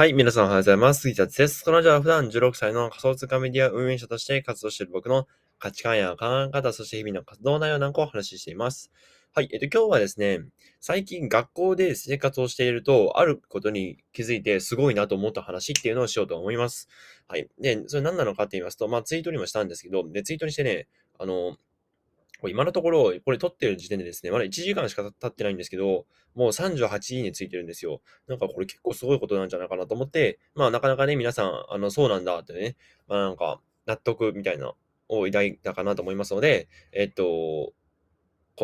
はい、皆さんおはようございます。杉田です。このラジは普段16歳の仮想通貨メディア運営者として活動している僕の価値観や考え方、そして日々の活動内容なんかをお話ししています。はい、えっと、今日はですね、最近学校で生活をしていると、あることに気づいてすごいなと思った話っていうのをしようと思います。はい。で、それ何なのかって言いますと、まあ、ツイートにもしたんですけど、で、ツイートにしてね、あの、今のところ、これ撮ってる時点でですね、まだ1時間しか経ってないんですけど、もう38いいねついてるんですよ。なんかこれ結構すごいことなんじゃないかなと思って、まあなかなかね、皆さん、あの、そうなんだってね、まあなんか、納得みたいなを抱いたかなと思いますので、えっと、こ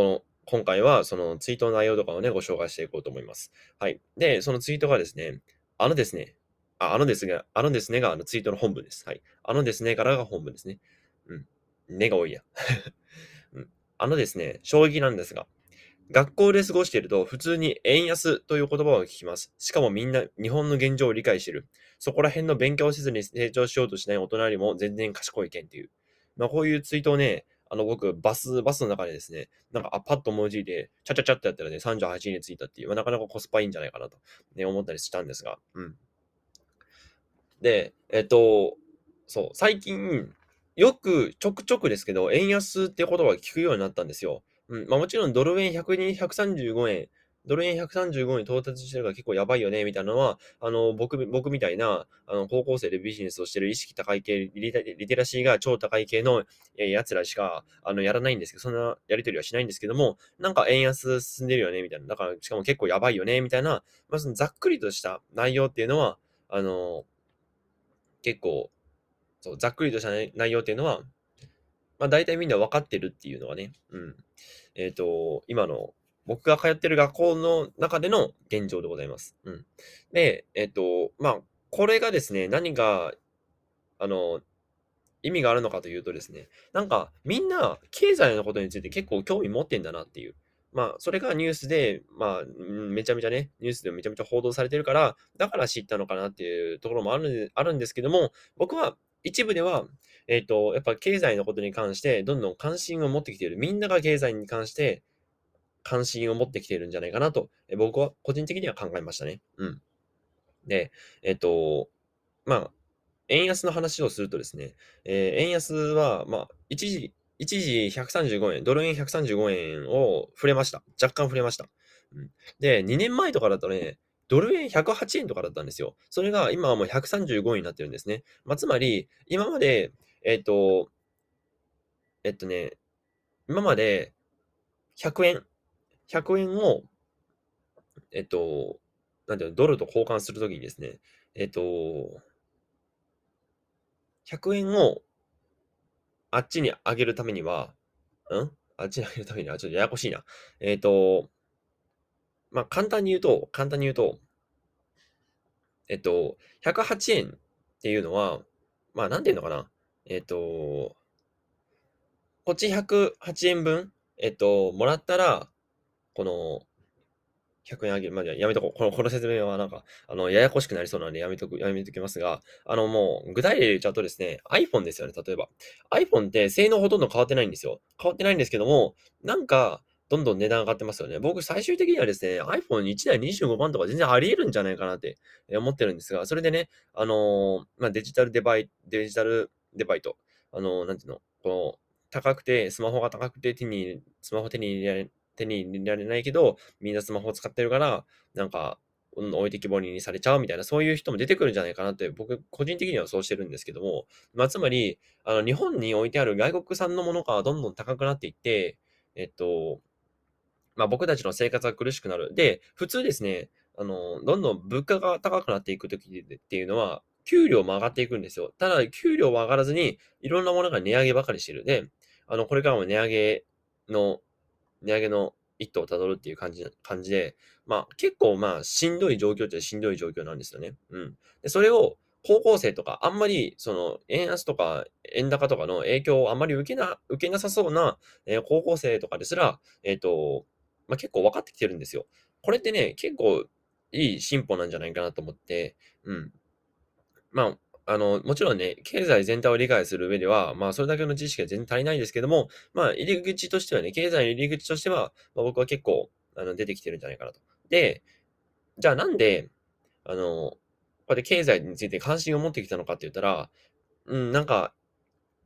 の、今回はそのツイートの内容とかをね、ご紹介していこうと思います。はい。で、そのツイートがですね、あのですね、ああのですが、あのですねがあのツイートの本文です。はい。あのですねからが本文ですね。うん。ねが多いや。あのですね、衝撃なんですが、学校で過ごしていると普通に円安という言葉を聞きます。しかもみんな日本の現状を理解している。そこら辺の勉強をせずに成長しようとしない大人よりも全然賢い意見っていう。まあこういうツイートをね、あの僕バス、バスの中でですね、なんかあパッと思いついて、チャチャチャってやったらね、38位についたっていう、まあ、なかなかコスパいいんじゃないかなと、ね、思ったりしたんですが、うん。で、えっと、そう、最近、よくちょくちょくですけど、円安って言葉が聞くようになったんですよ。うん。まあもちろんドル円100 135円、ドル円135円に到達してるから結構やばいよね、みたいなのは、あの、僕、僕みたいな、あの、高校生でビジネスをしてる意識高い系、リテラシーが超高い系の奴らしか、あの、やらないんですけど、そんなやりとりはしないんですけども、なんか円安進んでるよね、みたいな。だから、しかも結構やばいよね、みたいな、まあそのざっくりとした内容っていうのは、あの、結構、そう、ざっくりとした内容っていうのは、まあ大体みんな分かってるっていうのはね、うん。えっ、ー、と、今の僕が通ってる学校の中での現状でございます。うん。で、えっ、ー、と、まあ、これがですね、何が、あの、意味があるのかというとですね、なんかみんな経済のことについて結構興味持ってんだなっていう。まあ、それがニュースで、まあ、めちゃめちゃね、ニュースでめちゃめちゃ報道されてるから、だから知ったのかなっていうところもあるあるんですけども、僕は一部では、えっ、ー、と、やっぱ経済のことに関して、どんどん関心を持ってきている。みんなが経済に関して関心を持ってきているんじゃないかなと、え僕は個人的には考えましたね。うん。で、えっ、と、まあ、円安の話をするとですね、えー、円安は、まあ、一時、一時135円、ドル円135円を触れました。若干触れました。うん、で、2年前とかだとね、ドル円108円とかだったんですよ。それが今はもう135円になってるんですね。まあ、つまり、今まで、えっ、ー、と、えっとね、今まで100円、100円を、えっと、なんていうの、ドルと交換するときにですね、えっと、100円をあっちに上げるためには、ん？あっちに上げるためには、ちょっとややこしいな。えっと、まあ、簡単に言うと、簡単に言うと、えっと、108円っていうのは、まあ、なんていうのかな？えっと、こっち108円分、えっと、もらったら、この、100円あげる。まあ、やめとこう。この、この説明はなんか、あの、ややこしくなりそうなんでやめとく、やめときますが、あの、もう、具体例で言っちゃうとですね、iPhone ですよね、例えば。iPhone って性能ほとんど変わってないんですよ。変わってないんですけども、なんか、どんどん値段上がってますよね。僕、最終的にはですね、iPhone1 台25万とか全然あり得るんじゃないかなって思ってるんですが、それでね、あのー、まあ、デジタルデバイ、デジタルデバイト、あのー、なんていうの、この、高くて、スマホが高くて手に、スマホ手に入れ手に入れられないけど、みんなスマホを使ってるから、なんか、置いてきぼりにされちゃうみたいな、そういう人も出てくるんじゃないかなって、僕、個人的にはそうしてるんですけども、まあ、つまり、あの、日本に置いてある外国産のものがどんどん高くなっていって、えっと、まあ、僕たちの生活が苦しくなる。で、普通ですね、あの、どんどん物価が高くなっていくときっていうのは、給料も上がっていくんですよ。ただ、給料は上がらずに、いろんなものが値上げばかりしてる。で、あの、これからも値上げの、値上げの一途をたどるっていう感じ、感じで、まあ、結構まあ、しんどい状況ってしんどい状況なんですよね。うん。で、それを、高校生とか、あんまり、その、円安とか、円高とかの影響をあんまり受けな、受けなさそうな、えー、高校生とかですら、えっ、ー、と、まあ、結構分かってきてるんですよ。これってね、結構いい進歩なんじゃないかなと思って、うん。まあ、あの、もちろんね、経済全体を理解する上では、まあ、それだけの知識は全然足りないんですけども、まあ、入り口としてはね、経済の入り口としては、まあ、僕は結構、あの、出てきてるんじゃないかなと。で、じゃあなんで、あの、こうやって経済について関心を持ってきたのかって言ったら、うん、なんか、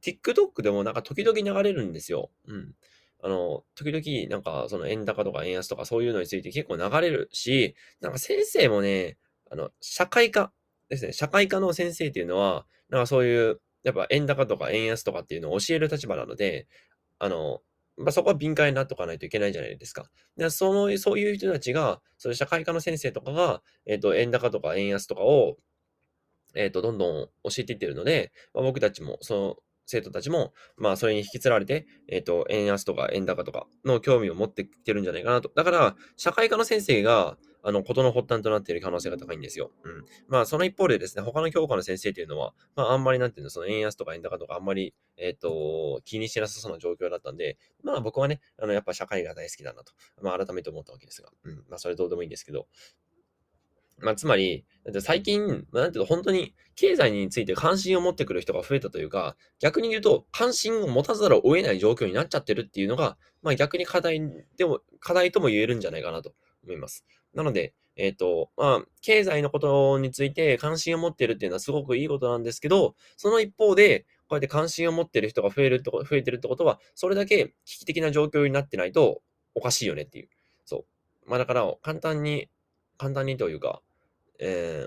TikTok でもなんか時々流れるんですよ。うん。あの、時々なんかその円高とか円安とかそういうのについて結構流れるし、なんか先生もね、あの、社会科ですね。社会科の先生っていうのは、なんかそういう、やっぱ円高とか円安とかっていうのを教える立場なので、あの、まあ、そこは敏感になっとかないといけないじゃないですか。でそのそういう人たちが、そういう社会科の先生とかが、えっ、ー、と、円高とか円安とかを、えっ、ー、と、どんどん教えていってるので、まあ、僕たちも、その、生徒たちも、まあ、それに引きつられて、えっ、ー、と、円安とか円高とかの興味を持ってきてるんじゃないかなと。だから、社会科の先生が、あの、ことの発端となっている可能性が高いんですよ。うん。まあ、その一方でですね、他の教科の先生っていうのは、まあ、あんまりなんていうの、その円安とか円高とかあんまり、えっ、ー、と、気にしなさそうな状況だったんで、まあ僕はね、あの、やっぱ社会が大好きだなと、まあ改めて思ったわけですが、うん。まあそれどうでもいいんですけど、まあ、つまり、最近、なんていうの、本当に経済について関心を持ってくる人が増えたというか、逆に言うと、関心を持たざるを得ない状況になっちゃってるっていうのが、まあ逆に課題でも、課題とも言えるんじゃないかなと思います。なので、えっ、ー、と、まあ、経済のことについて関心を持ってるっていうのはすごくいいことなんですけど、その一方で、こうやって関心を持ってる人が増えるって増えてるってことは、それだけ危機的な状況になってないとおかしいよねっていう。そう。まあだから、簡単に、簡単にというか、え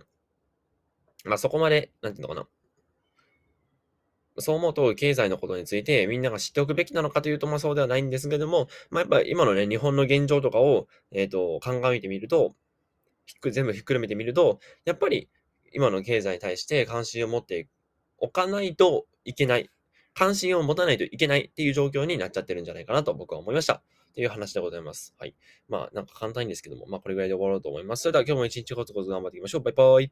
ー、まあそこまで、なんていうのかな。そう思うと、経済のことについてみんなが知っておくべきなのかというと、まあそうではないんですけども、まあやっぱ今のね、日本の現状とかを、えっ、ー、と、鑑みてみると、全部ひっくるめてみると、やっぱり今の経済に対して関心を持っておかないといけない。関心を持たないといけないっていう状況になっちゃってるんじゃないかなと僕は思いました。っていう話でございます。はい。まあ、なんか簡単ですけども、まあこれぐらいで終わろうと思います。それでは今日も一日コツコツ頑張っていきましょう。バイバイ。